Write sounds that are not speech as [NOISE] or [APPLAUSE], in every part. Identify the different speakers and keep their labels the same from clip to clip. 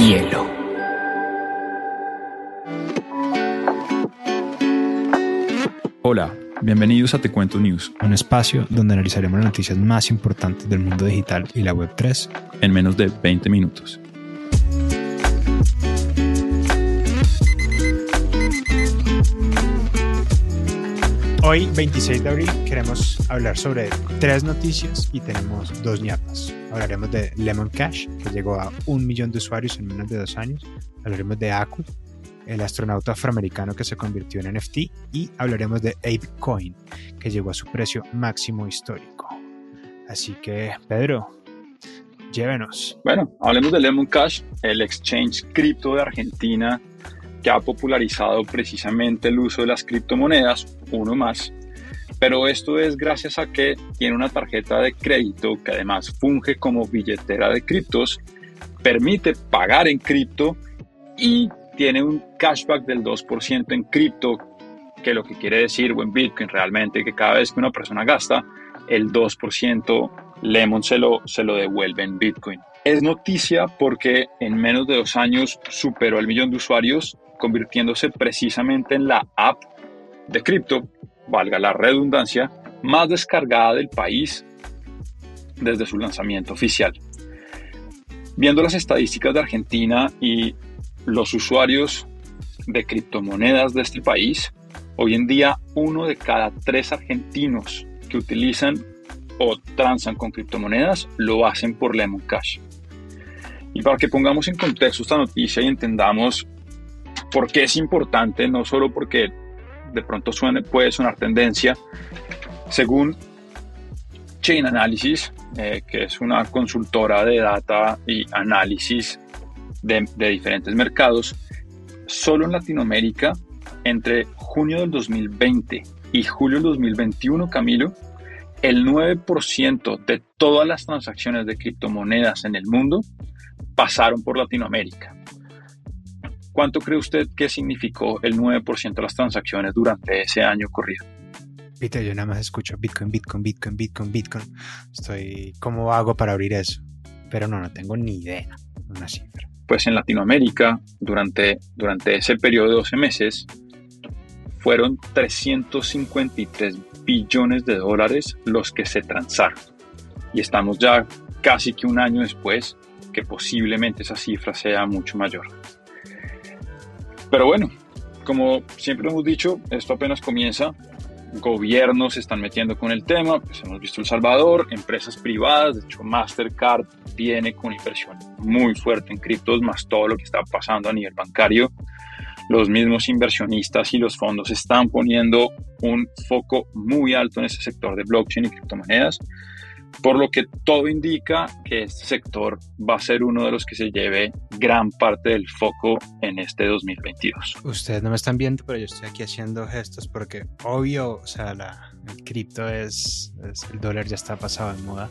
Speaker 1: hielo.
Speaker 2: Hola, bienvenidos a Te Cuento News,
Speaker 3: un espacio donde analizaremos las noticias más importantes del mundo digital y la Web3
Speaker 2: en menos de 20 minutos.
Speaker 3: Hoy, 26 de abril, queremos hablar sobre tres noticias y tenemos dos ñapas. Hablaremos de Lemon Cash, que llegó a un millón de usuarios en menos de dos años. Hablaremos de Aku, el astronauta afroamericano que se convirtió en NFT. Y hablaremos de ApeCoin, que llegó a su precio máximo histórico. Así que, Pedro, llévenos.
Speaker 2: Bueno, hablemos de Lemon Cash, el exchange cripto de Argentina que ha popularizado precisamente el uso de las criptomonedas, uno más. Pero esto es gracias a que tiene una tarjeta de crédito que además funge como billetera de criptos, permite pagar en cripto y tiene un cashback del 2% en cripto, que lo que quiere decir, o en Bitcoin realmente, que cada vez que una persona gasta, el 2% Lemon se lo, se lo devuelve en Bitcoin. Es noticia porque en menos de dos años superó el millón de usuarios convirtiéndose precisamente en la app de cripto, valga la redundancia, más descargada del país desde su lanzamiento oficial. Viendo las estadísticas de Argentina y los usuarios de criptomonedas de este país, hoy en día uno de cada tres argentinos que utilizan o transan con criptomonedas lo hacen por Lemon Cash. Y para que pongamos en contexto esta noticia y entendamos ¿Por qué es importante? No solo porque de pronto puede sonar tendencia. Según Chain Analysis, eh, que es una consultora de data y análisis de, de diferentes mercados, solo en Latinoamérica, entre junio del 2020 y julio del 2021, Camilo, el 9% de todas las transacciones de criptomonedas en el mundo pasaron por Latinoamérica. ¿Cuánto cree usted que significó el 9% de las transacciones durante ese año corrido?
Speaker 3: Peter, yo nada más escucho Bitcoin, Bitcoin, Bitcoin, Bitcoin, Bitcoin. Estoy, ¿cómo hago para abrir eso? Pero no, no tengo ni idea, una cifra.
Speaker 2: Pues en Latinoamérica, durante, durante ese periodo de 12 meses, fueron 353 billones de dólares los que se transaron. Y estamos ya casi que un año después que posiblemente esa cifra sea mucho mayor. Pero bueno, como siempre hemos dicho, esto apenas comienza. Gobiernos se están metiendo con el tema, pues hemos visto El Salvador, empresas privadas, de hecho Mastercard viene con inversión muy fuerte en criptos, más todo lo que está pasando a nivel bancario. Los mismos inversionistas y los fondos están poniendo un foco muy alto en ese sector de blockchain y criptomonedas por lo que todo indica que este sector va a ser uno de los que se lleve gran parte del foco en este 2022.
Speaker 3: Ustedes no me están viendo, pero yo estoy aquí haciendo gestos porque obvio, o sea, la, el cripto es, el dólar ya está pasado de moda.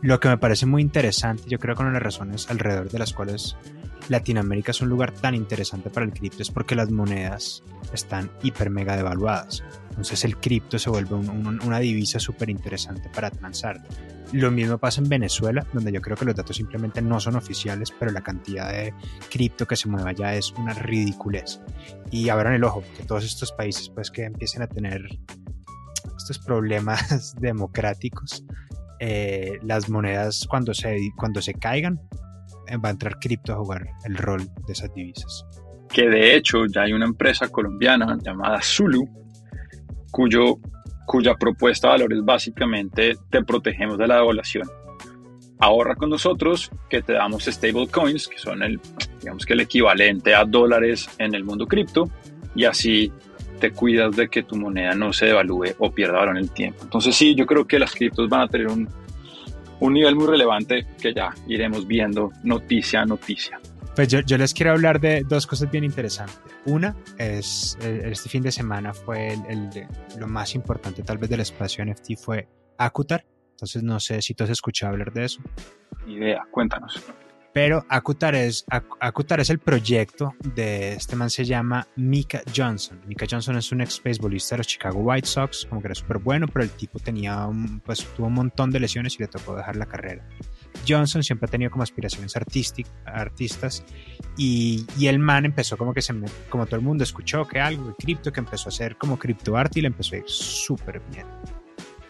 Speaker 3: Lo que me parece muy interesante, yo creo que una de las razones alrededor de las cuales Latinoamérica es un lugar tan interesante para el cripto es porque las monedas están hiper mega devaluadas. Entonces el cripto se vuelve una divisa súper interesante para transar. Lo mismo pasa en Venezuela, donde yo creo que los datos simplemente no son oficiales, pero la cantidad de cripto que se mueve allá es una ridiculez. Y abran el ojo, que todos estos países pues que empiecen a tener estos problemas [LAUGHS] democráticos, eh, las monedas cuando se, cuando se caigan, va a entrar cripto a jugar el rol de esas divisas.
Speaker 2: Que de hecho ya hay una empresa colombiana llamada Zulu, cuyo cuya propuesta de valor es básicamente te protegemos de la devaluación. Ahorra con nosotros que te damos stable coins, que son el, digamos que el equivalente a dólares en el mundo cripto, y así te cuidas de que tu moneda no se devalúe o pierda valor en el tiempo. Entonces sí, yo creo que las criptos van a tener un, un nivel muy relevante que ya iremos viendo noticia a noticia.
Speaker 3: Pues yo, yo, les quiero hablar de dos cosas bien interesantes. Una es, eh, este fin de semana fue el, de, lo más importante tal vez del espacio NFT fue Akutar. Entonces no sé si tú has escuchado hablar de eso.
Speaker 2: Idea, cuéntanos.
Speaker 3: Pero Akutar es, Akutar es el proyecto de este man se llama Mika Johnson. Mika Johnson es un ex baseballista de los Chicago White Sox, como que era súper bueno, pero el tipo tenía un, pues tuvo un montón de lesiones y le tocó dejar la carrera. Johnson siempre ha tenido como aspiraciones artistas y, y, el man empezó como que se como todo el mundo escuchó que algo de cripto, que empezó a hacer como criptoarte y le empezó a ir súper bien.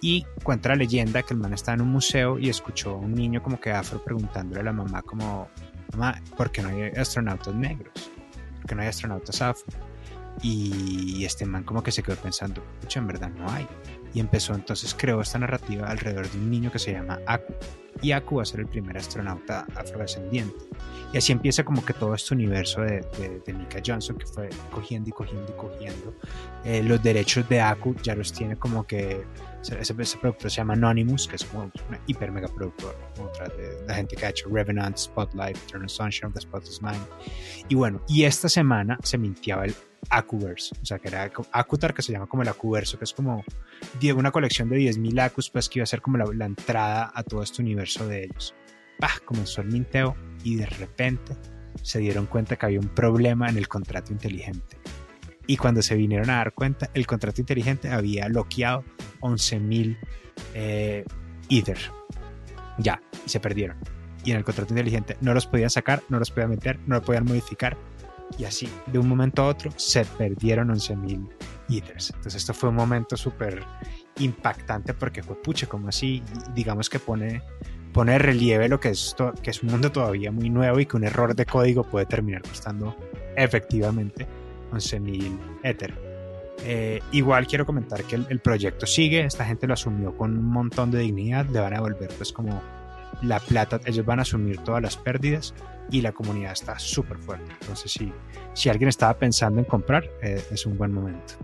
Speaker 3: Y cuenta la leyenda que el man estaba en un museo y escuchó a un niño como que afro preguntándole a la mamá como, mamá, ¿por qué no hay astronautas negros? ¿Por qué no hay astronautas afro? Y este man como que se quedó pensando, pucha, en verdad no hay. Y empezó entonces, creó esta narrativa alrededor de un niño que se llama Aku. Y Aku va a ser el primer astronauta afrodescendiente. Y así empieza como que todo este universo de, de, Mika Johnson que fue cogiendo y cogiendo y cogiendo. Eh, los derechos de Aku ya los tiene como que ese, ese, productor se llama Anonymous, que es como una hiper mega productor, otra de la gente que ha hecho Revenant, Spotlight, Eternal Sunshine of the Spotless Mind. Y bueno, y esta semana se mintiaba el Acuverse, o sea, que era Acutar, que se llama como el Acuverso, que es como una colección de 10.000 Acus, pues que iba a ser como la, la entrada a todo este universo de ellos. Bah, comenzó el minteo y de repente se dieron cuenta que había un problema en el contrato inteligente. Y cuando se vinieron a dar cuenta, el contrato inteligente había bloqueado 11.000 eh, Ether. Ya, y se perdieron. Y en el contrato inteligente no los podían sacar, no los podían meter, no lo podían modificar. Y así, de un momento a otro, se perdieron 11.000 Ethers. Entonces esto fue un momento súper impactante porque fue puche, como así, digamos que pone, pone relieve lo que es, que es un mundo todavía muy nuevo y que un error de código puede terminar costando efectivamente 11.000 Ether. Eh, igual quiero comentar que el, proyecto sigue, esta gente lo asumió con un montón de dignidad, le van a volver pues como la plata, ellos van a asumir todas las pérdidas y la comunidad está súper fuerte. Entonces si, si alguien estaba pensando en comprar, eh, es un buen momento.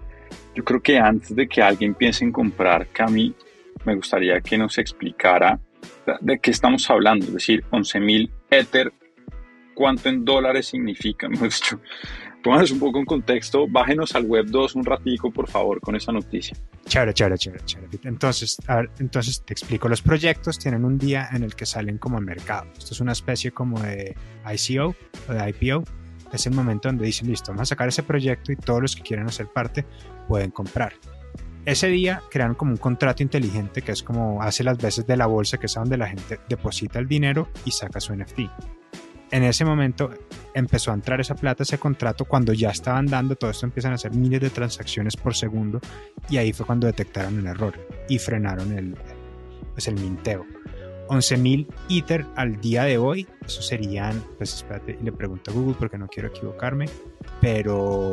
Speaker 2: Yo creo que antes de que alguien piense en comprar, Cami, me gustaría que nos explicara de qué estamos hablando, es decir, 11.000 Ether, cuánto en dólares significa, [LAUGHS] hemos dicho, Pónganos un poco en contexto, bájenos al web 2 un ratico, por favor, con esa noticia.
Speaker 3: Chévere, chévere, chévere, chévere. Entonces, entonces te explico, los proyectos tienen un día en el que salen como al mercado. Esto es una especie como de ICO o de IPO. Es el momento donde dicen, listo, vamos a sacar ese proyecto y todos los que quieran hacer parte pueden comprar. Ese día crean como un contrato inteligente que es como hace las veces de la bolsa, que es donde la gente deposita el dinero y saca su NFT en ese momento empezó a entrar esa plata, ese contrato, cuando ya estaban dando, todo esto empiezan a hacer miles de transacciones por segundo y ahí fue cuando detectaron el error y frenaron el, pues el minteo. 11.000 Ether al día de hoy, eso serían, pues espérate, le pregunto a Google porque no quiero equivocarme, pero...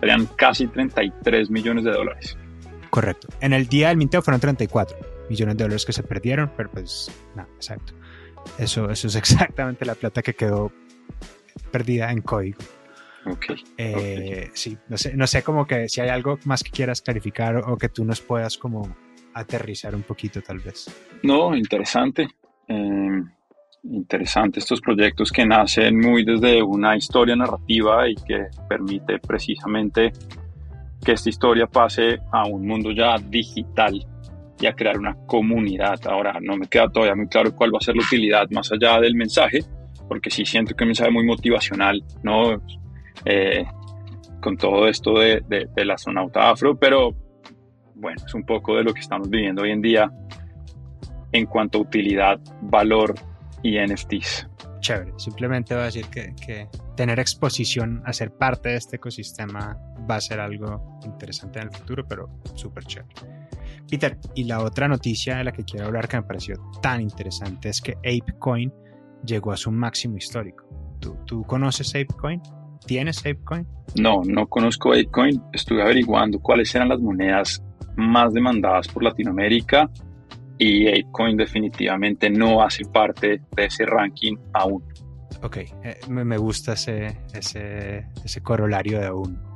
Speaker 2: Serían casi 33 millones de dólares.
Speaker 3: Correcto. En el día del minteo fueron 34 millones de dólares que se perdieron, pero pues nada, exacto. Eso, eso es [LAUGHS] exactamente la plata que quedó perdida en código.
Speaker 2: Okay,
Speaker 3: eh, Sí, no sé, no sé como que si hay algo más que quieras clarificar o, que tú nos puedas como aterrizar un poquito tal vez.
Speaker 2: No, interesante. Em, interesante estos proyectos que nacen muy desde una historia narrativa y que permite precisamente que esta historia pase a un mundo ya digital y a crear una comunidad. Ahora no me queda todavía muy claro cuál va a ser la utilidad más allá del mensaje, porque sí siento que un mensaje muy motivacional, ¿no? Eh, con todo esto de, de, del astronauta afro, pero bueno, es un poco de lo que estamos viviendo hoy en día en cuanto a utilidad, valor y NFTs.
Speaker 3: Chévere, simplemente va a decir que, que tener exposición a ser parte de este ecosistema va a ser algo interesante en el futuro, pero súper chévere. Peter, y la otra noticia de la que quiero hablar que me pareció tan interesante es que ApeCoin llegó a su máximo histórico. ¿Tú, tú conoces ApeCoin? ¿Tienes ApeCoin?
Speaker 2: No, no conozco ApeCoin. Estuve averiguando cuáles eran las monedas más demandadas por Latinoamérica y ApeCoin definitivamente no hace parte de ese ranking aún.
Speaker 3: Ok, eh, me gusta ese, ese, ese corolario de aún.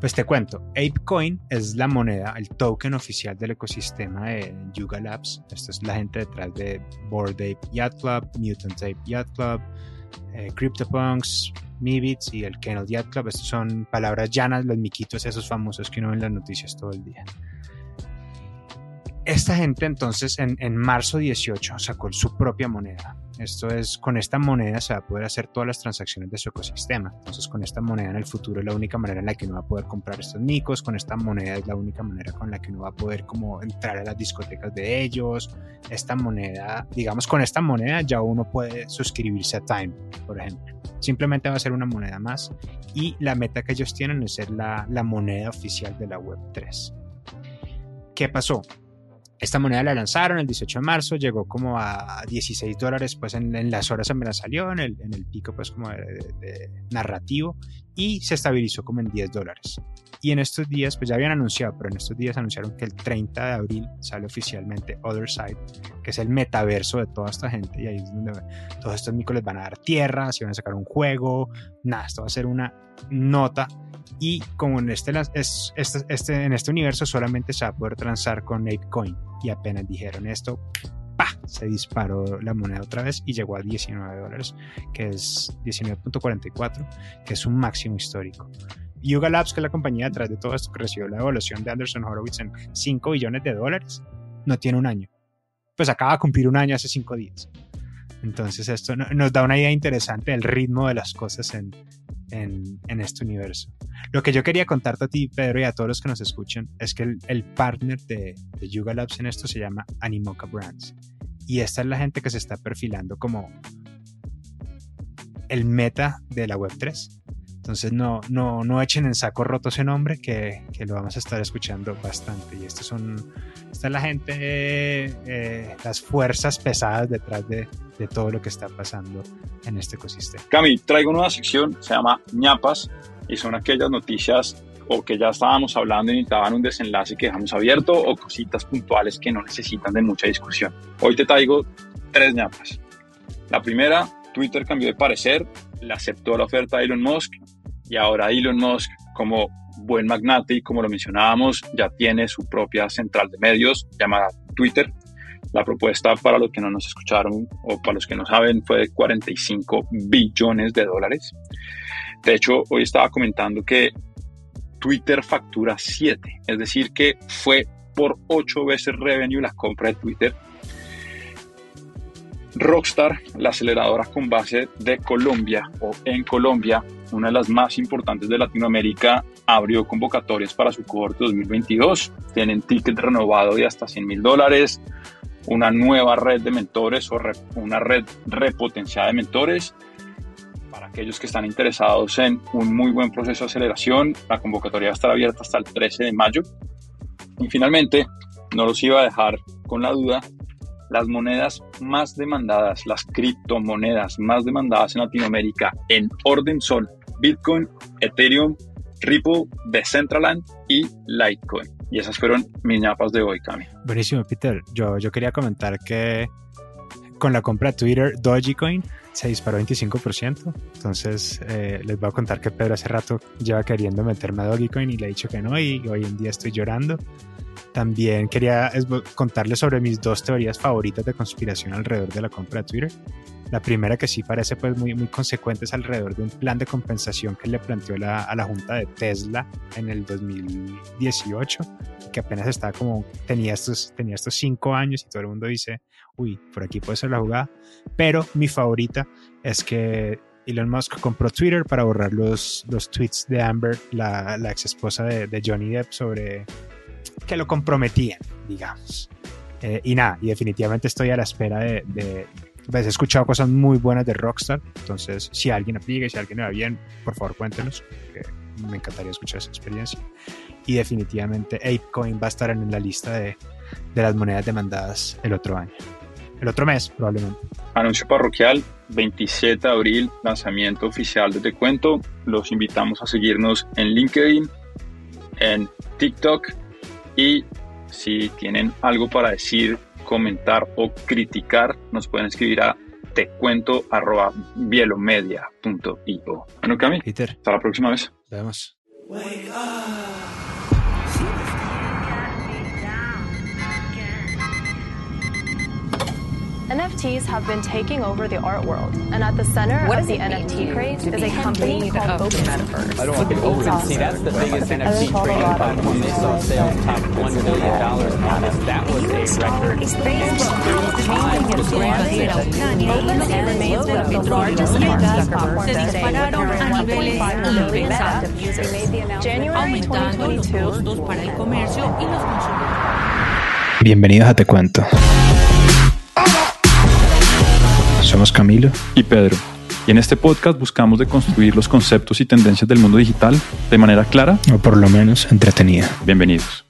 Speaker 3: Pues te cuento, ApeCoin es la moneda, el token oficial del ecosistema de Yuga Labs. Esta es la gente detrás de Bored Ape Yacht Club, Mutant Ape Yacht Club, eh, CryptoPunks, Mibits y el Kennel Yacht Club. Estas son palabras llanas, los miquitos esos famosos que uno ve en las noticias todo el día. Esta gente entonces en, en marzo 18 sacó su propia moneda Esto es, con esta moneda se va a poder hacer todas las transacciones de su ecosistema. Entonces, con esta moneda en el futuro es la única manera en la que uno va a poder comprar estos micos, con esta moneda es la única manera con la que uno va a poder como entrar a las discotecas de ellos. Esta moneda, digamos, con esta moneda ya uno puede suscribirse a Time, por ejemplo. Simplemente va a ser una moneda más y la meta que ellos tienen es ser la, la moneda oficial de la Web3. ¿Qué pasó? Esta moneda la lanzaron el 18 de marzo, llegó como a 16 dólares, pues en, las horas me la salió, en el, en el pico pues como de, narrativo, y se estabilizó como en 10 dólares. Y en estos días, pues ya habían anunciado, pero en estos días anunciaron que el 30 de abril sale oficialmente Other Side, que es el metaverso de toda esta gente, y ahí es donde todos estos micos les van a dar tierra, se van a sacar un juego, nada, esto va a ser una nota y como en este, este, este, en este universo solamente se va a poder transar con ApeCoin y apenas dijeron esto, ¡pah! se disparó la moneda otra vez y llegó a 19 dólares, que es 19.44, que es un máximo histórico. Yuga Labs, que es la compañía detrás de todo esto que recibió la evaluación de Anderson Horowitz en 5 billones de dólares, no tiene un año. Pues acaba de cumplir un año hace 5 días. Entonces esto nos da una idea interesante del ritmo de las cosas en, este universo. Lo que yo quería contarte a ti, Pedro, y a todos los que nos escuchan, es que el, partner de, de, Yuga Labs en esto se llama Animoca Brands. Y esta es la gente que se está perfilando como el meta de la Web3. Entonces no, no, no echen en saco roto ese nombre que, que lo vamos a estar escuchando bastante. Y estos son, esta es la gente, eh, las fuerzas pesadas detrás de, de, todo lo que está pasando en este ecosistema.
Speaker 2: Cami, traigo una sección, se llama ñapas, y son aquellas noticias o que ya estábamos hablando y necesitaban un desenlace que dejamos abierto o cositas puntuales que no necesitan de mucha discusión. Hoy te traigo tres ñapas. La primera, Twitter cambió de parecer, le aceptó la oferta de Elon Musk y ahora Elon Musk, como buen magnate y como lo mencionábamos, ya tiene su propia central de medios llamada Twitter. La propuesta para los que no nos escucharon o para los que no saben fue de 45 billones de dólares. De hecho, hoy estaba comentando que Twitter factura 7, es decir, que fue por 8 veces revenue la compra de Twitter Rockstar, la aceleradora con base de Colombia o en Colombia, una de las más importantes de Latinoamérica, abrió convocatorias para su cohorte 2022. Tienen ticket renovado de hasta 100 mil dólares, una nueva red de mentores o una red repotenciada de mentores. Para aquellos que están interesados en un muy buen proceso de aceleración, la convocatoria va a estar abierta hasta el 13 de mayo. Y finalmente, no los iba a dejar con la duda, las monedas más demandadas, las criptomonedas más demandadas en Latinoamérica en orden son Bitcoin, Ethereum, Ripple, Decentraland y Litecoin. Y esas fueron mis ñapas de hoy, Cami.
Speaker 3: Buenísimo, Peter. Yo, yo quería comentar que con la compra de Twitter, Dogecoin se disparó 25%. Entonces, eh, les voy a contar que Pedro hace rato lleva queriendo meterme a Dogecoin y le he dicho que no, y hoy en día estoy llorando. También quería contarles sobre mis dos teorías favoritas de conspiración alrededor de la compra de Twitter. La primera que sí parece pues muy, muy consecuente es alrededor de un plan de compensación que le planteó la, a la junta de Tesla en el 2018, que apenas estaba como, tenía estos, tenía estos cinco años y todo el mundo dice, uy, por aquí puede ser la jugada. Pero mi favorita es que Elon Musk compró Twitter para borrar los, los tweets de Amber, la, la ex esposa de Johnny Depp, sobre que lo comprometían, digamos. Eh, y nada, y definitivamente estoy a la espera de, de pues, he escuchado cosas muy buenas de Rockstar, entonces si alguien aplica y si alguien le va bien, por favor cuéntenos, que me encantaría escuchar esa experiencia. Y definitivamente ApeCoin va a estar en la lista de, de las monedas demandadas el otro año. El otro mes, probablemente.
Speaker 2: Anuncio parroquial, 27 de abril, lanzamiento oficial de Te Cuento. Los invitamos a seguirnos en LinkedIn, en TikTok y si tienen algo para decir, comentar o criticar, nos pueden escribir a tecuento.bielomedia.io. Bueno, Cami,
Speaker 3: Peter.
Speaker 2: hasta la próxima vez.
Speaker 3: Vemos.
Speaker 1: NFTs have been taking over the art world, and at the center
Speaker 4: What
Speaker 1: of the NFT craze is a company called
Speaker 4: of
Speaker 1: Focus
Speaker 4: the metaverse?
Speaker 5: I don't want to be open.
Speaker 6: See, that's the biggest NFT trading platform. They saw sales top $1 billion in August. That was a record.
Speaker 1: remains one of the largest investment platforms today, with
Speaker 7: dispararon a
Speaker 1: around
Speaker 7: niveles
Speaker 1: 1.5 million
Speaker 7: impensados,
Speaker 1: active users. January
Speaker 7: aumentando
Speaker 1: 2022
Speaker 7: costos para el comercio y los consumidores.
Speaker 3: Bienvenidos a Te Cuento. Somos Camilo.
Speaker 2: y Pedro. Y en este podcast buscamos deconstruir los conceptos y tendencias del mundo digital de manera clara.
Speaker 3: o por lo menos entretenida.
Speaker 2: Bienvenidos.